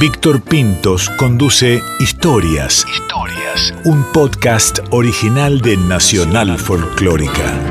Víctor Pintos conduce Historias. Historias. Un podcast original de Nacional Folclórica.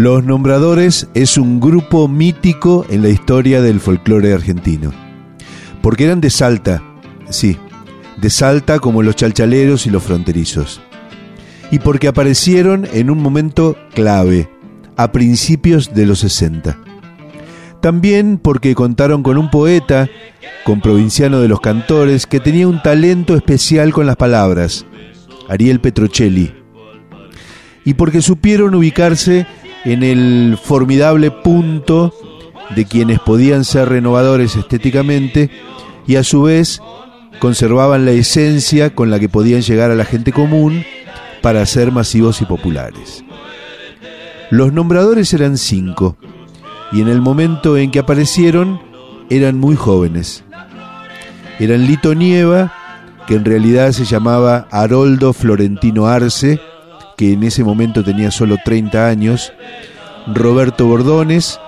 Los Nombradores es un grupo mítico en la historia del folclore argentino. Porque eran de Salta, sí, de Salta como los chalchaleros y los fronterizos. Y porque aparecieron en un momento clave, a principios de los 60. También porque contaron con un poeta, con provinciano de los cantores, que tenía un talento especial con las palabras, Ariel Petrocelli. Y porque supieron ubicarse en el formidable punto de quienes podían ser renovadores estéticamente y a su vez conservaban la esencia con la que podían llegar a la gente común para ser masivos y populares. Los nombradores eran cinco y en el momento en que aparecieron eran muy jóvenes. Eran Lito Nieva, que en realidad se llamaba Haroldo Florentino Arce, que en ese momento tenía solo 30 años, Roberto Bordones,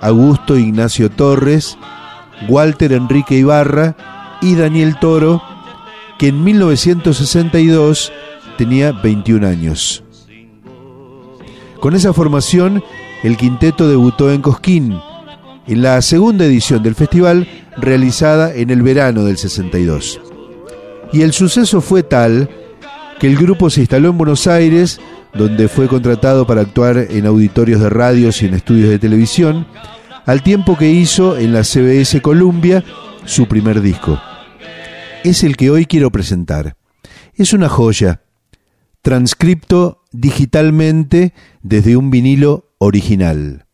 Augusto Ignacio Torres, Walter Enrique Ibarra y Daniel Toro, que en 1962 tenía 21 años. Con esa formación, el quinteto debutó en Cosquín, en la segunda edición del festival realizada en el verano del 62. Y el suceso fue tal que el grupo se instaló en Buenos Aires, donde fue contratado para actuar en auditorios de radios y en estudios de televisión, al tiempo que hizo en la CBS Columbia su primer disco. Es el que hoy quiero presentar. Es una joya, transcripto digitalmente desde un vinilo original.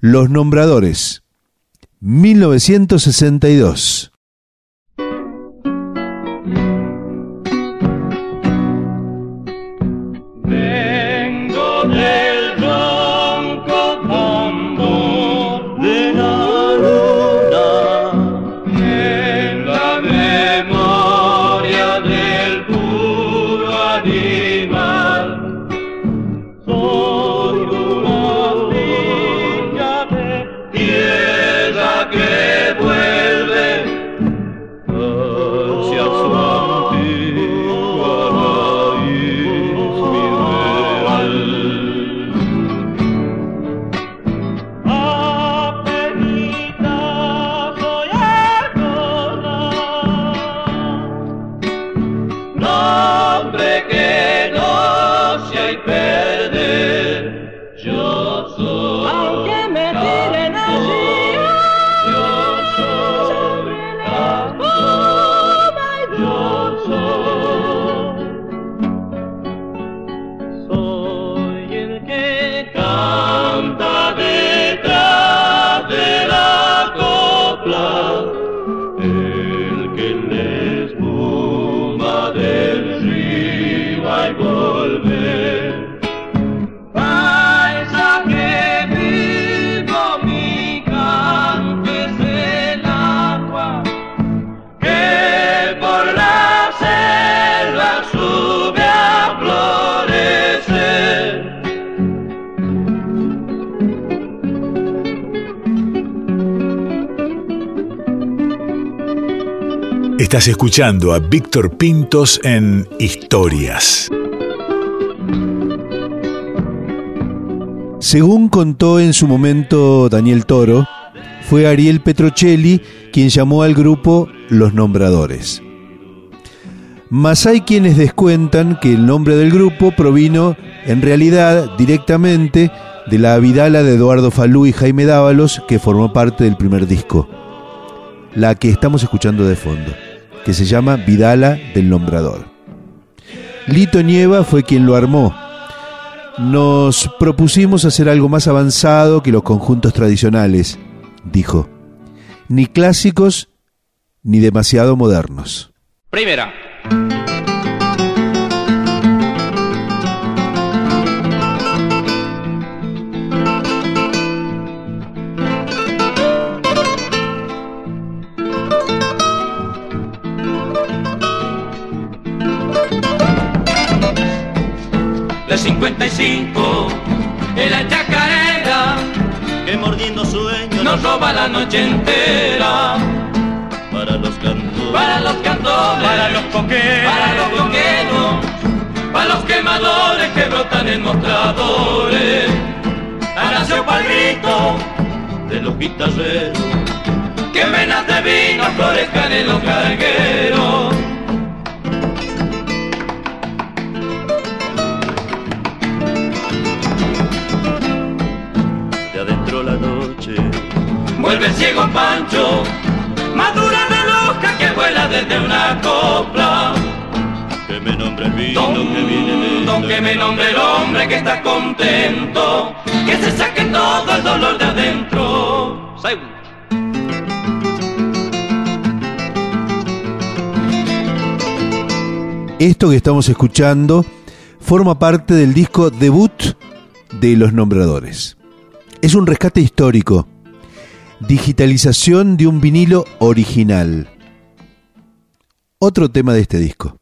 Los Nombradores, 1962. Estás escuchando a Víctor Pintos en Historias. Según contó en su momento Daniel Toro, fue Ariel Petrocelli quien llamó al grupo Los Nombradores. Mas hay quienes descuentan que el nombre del grupo provino en realidad directamente de la Vidala de Eduardo Falú y Jaime Dávalos que formó parte del primer disco, la que estamos escuchando de fondo que se llama Vidala del Nombrador. Lito Nieva fue quien lo armó. Nos propusimos hacer algo más avanzado que los conjuntos tradicionales, dijo. Ni clásicos ni demasiado modernos. Primera. De 55 en la chacarera que mordiendo sueños nos roba la noche entera. Para los cantores, para los cantores, para los coqueros, para los coqueros, para los quemadores que brotan en mostradores. Nació palito de los guitarreros, que venas de vino florezcan en los ciego Pancho, madura de loja que vuela desde una copla. Que me nombre el vino que viene de Don que me nombre el hombre que está contento, que se saque todo el dolor de adentro. Esto que estamos escuchando forma parte del disco debut de Los Nombradores. Es un rescate histórico, digitalización de un vinilo original. Otro tema de este disco.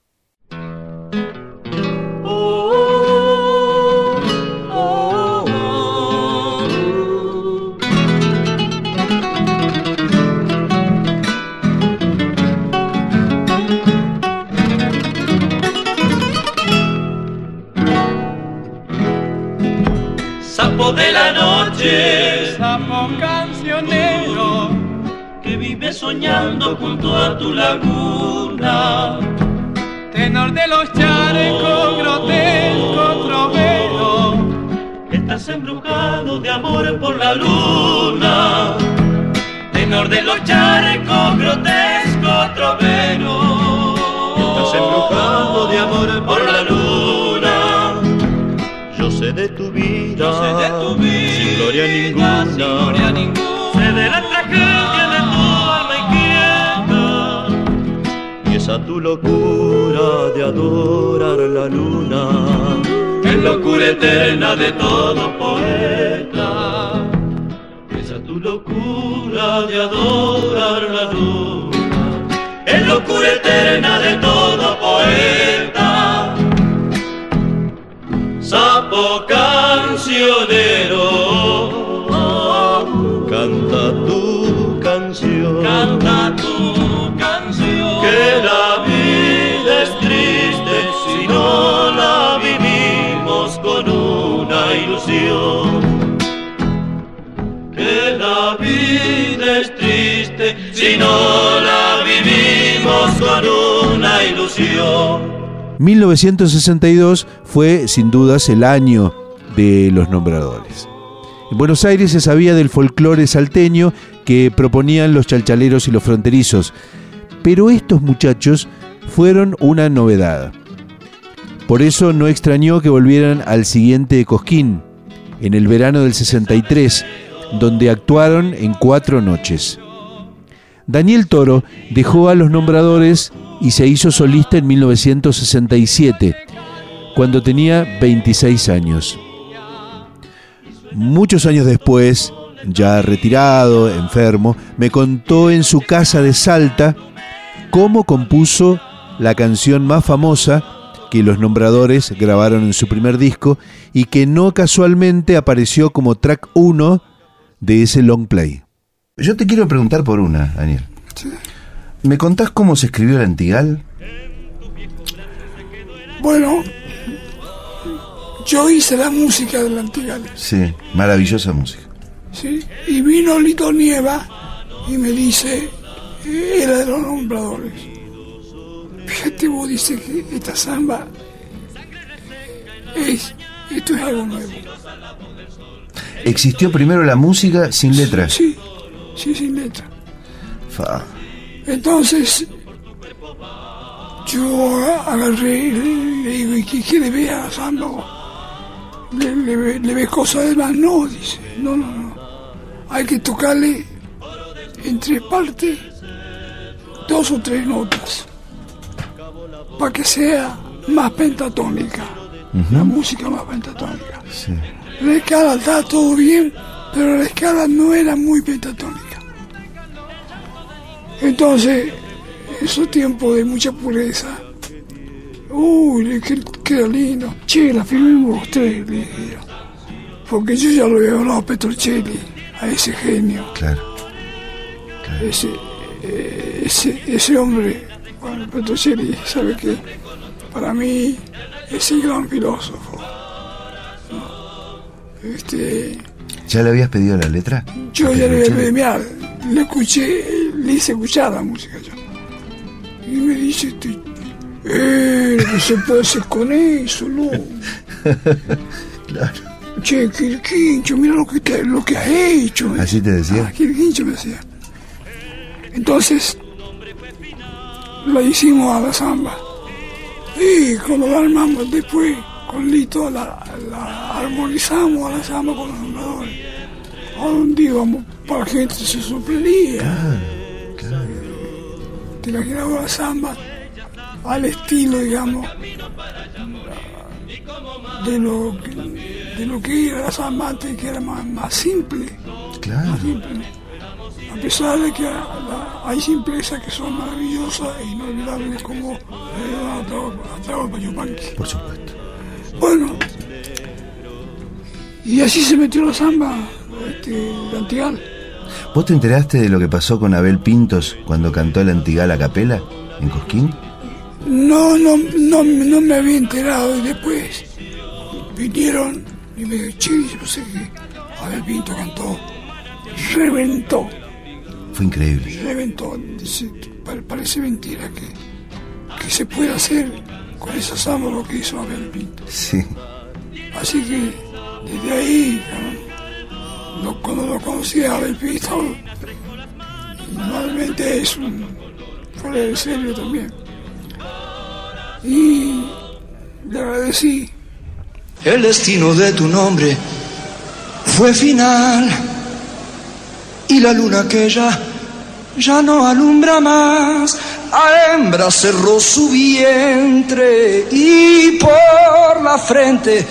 Sapo de la noche, sapo que vive soñando junto a tu laguna. Tenor de los charecos, grotesco trovero, estás embrujado de amor por la luna. Tenor de los charecos, grotesco trovero, estás embrujado de amor por la luna. Yo sé de tu vida, Yo sé de tu vida, sin gloria ninguna, sin gloria ninguna. De la tragedia de tu alma inquieta y esa tu locura de adorar la luna, es locura eterna de todo poeta. Esa tu locura de adorar la luna, es locura eterna de todo poeta sapo cancionero. Canta tu canción, canta tu canción. Que la vida es triste si no la vivimos con una ilusión. Que la vida es triste si no la vivimos con una ilusión. 1962 fue sin dudas el año de los nombradores. En Buenos Aires se sabía del folclore salteño que proponían los chalchaleros y los fronterizos, pero estos muchachos fueron una novedad. Por eso no extrañó que volvieran al siguiente Cosquín, en el verano del 63, donde actuaron en cuatro noches. Daniel Toro dejó a los nombradores y se hizo solista en 1967, cuando tenía 26 años. Muchos años después, ya retirado, enfermo, me contó en su casa de Salta cómo compuso la canción más famosa que los nombradores grabaron en su primer disco y que no casualmente apareció como track 1 de ese long play. Yo te quiero preguntar por una, Daniel. Sí. ¿Me contás cómo se escribió el Antigal? Bueno, yo hice la música del Antigal. Sí, maravillosa música. Sí, y vino Lito Nieva y me dice, era de los nombradores. Fíjate, vos dice que esta samba es, esto es algo nuevo. ¿Existió primero la música sin letras? Sí, sí, sin letra. Fa. Entonces, yo agarré y le digo, ¿y qué quiere ver a samba? ¿Le, le, ve- le ves cosas de más? No, dice, no, no, no. Hay que tocarle en tres partes, dos o tres notas, para que sea más pentatónica, la música más pentatónica. Sí. La escala está todo bien, pero la escala no era muy pentatónica. Entonces, en esos tiempos de mucha pureza, Uy, le dije, qué lindo. Che, la los tres, le. Porque yo ya lo había hablado a Petrocelli, a ese genio. Claro. ese, eh, ese, ese hombre, bueno, Petrocelli, sabe que para mí es el gran filósofo. ¿no? Este, ¿Ya le habías pedido la letra? yo ¿A ya le, le, mirá, le escuché, le hice escuchar la música yo. Y me dice, eh, lo que se puede hacer con eso, ¿no? Claro. Che, Quirquincho, mira lo que, te- lo que has hecho. ¿Así te decía? Ah, Quirquincho me decía. Entonces, la hicimos a la samba. Y cuando la armamos después, con Lito, la, la armonizamos a la samba con los nombradores. A donde íbamos, para la gente se sorprendía. Te imaginabas la samba al estilo, digamos, de lo, que- de lo que era la samba antes, que era más, más simple. Claro. Más simple. A pesar de que hay simplezas que son maravillosas e inolvidables como Atahualpa Yupanqui. Por supuesto. Bueno, y así se metió la samba, este, de Antigal. ¿Vos te enteraste de lo que pasó con Abel Pintos cuando cantó el Antigal a capela en Cosquín? No, no, no, no me había enterado y después vinieron y me dijeron, yo no sé qué. Abel Pinto cantó, reventó, Fue increíble. reventó. Dice, "Pa- parece mentira que, que se puede hacer con esa samba lo que hizo Abel Pinto. Sí. Así que desde ahí, cuando lo conocí a Abel Pinto, normalmente es un fuera de serio también. Y le agradecí. El destino de tu nombre fue final y la luna aquella ya no alumbra más. A hembra cerró su vientre y por la frente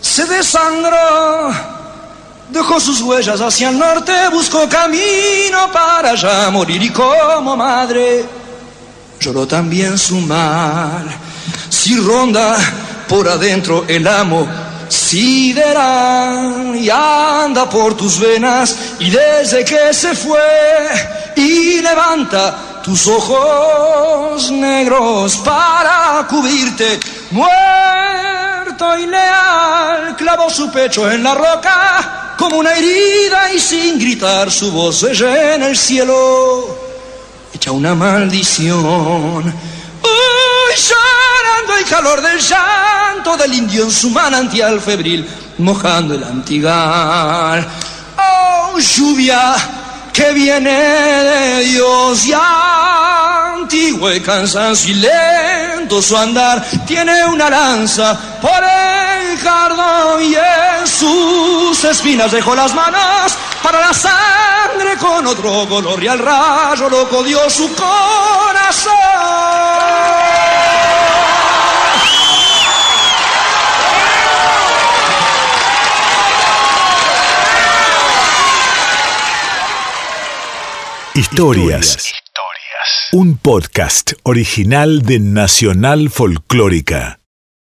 se desangró. Dejó sus huellas hacia el norte, buscó camino para allá morir y como madre lloró también su mal. Si ronda por adentro el amo sideral y anda por tus venas y desde que se fue y levanta tus ojos negros para cubrirte muerto y leal clavó su pecho en la roca como una herida y sin gritar su voz se llena el cielo echa una maldición. Llorando el calor del llanto del indio en su manantial febril, mojando el antigal. Oh, lluvia que viene de Dios y antiguo y cansancio y lento su andar, tiene una lanza por el y en sus espinas dejó las manos para la sangre con otro color y al rayo loco dio su corazón. Historias. Un podcast original de Nacional Folclórica.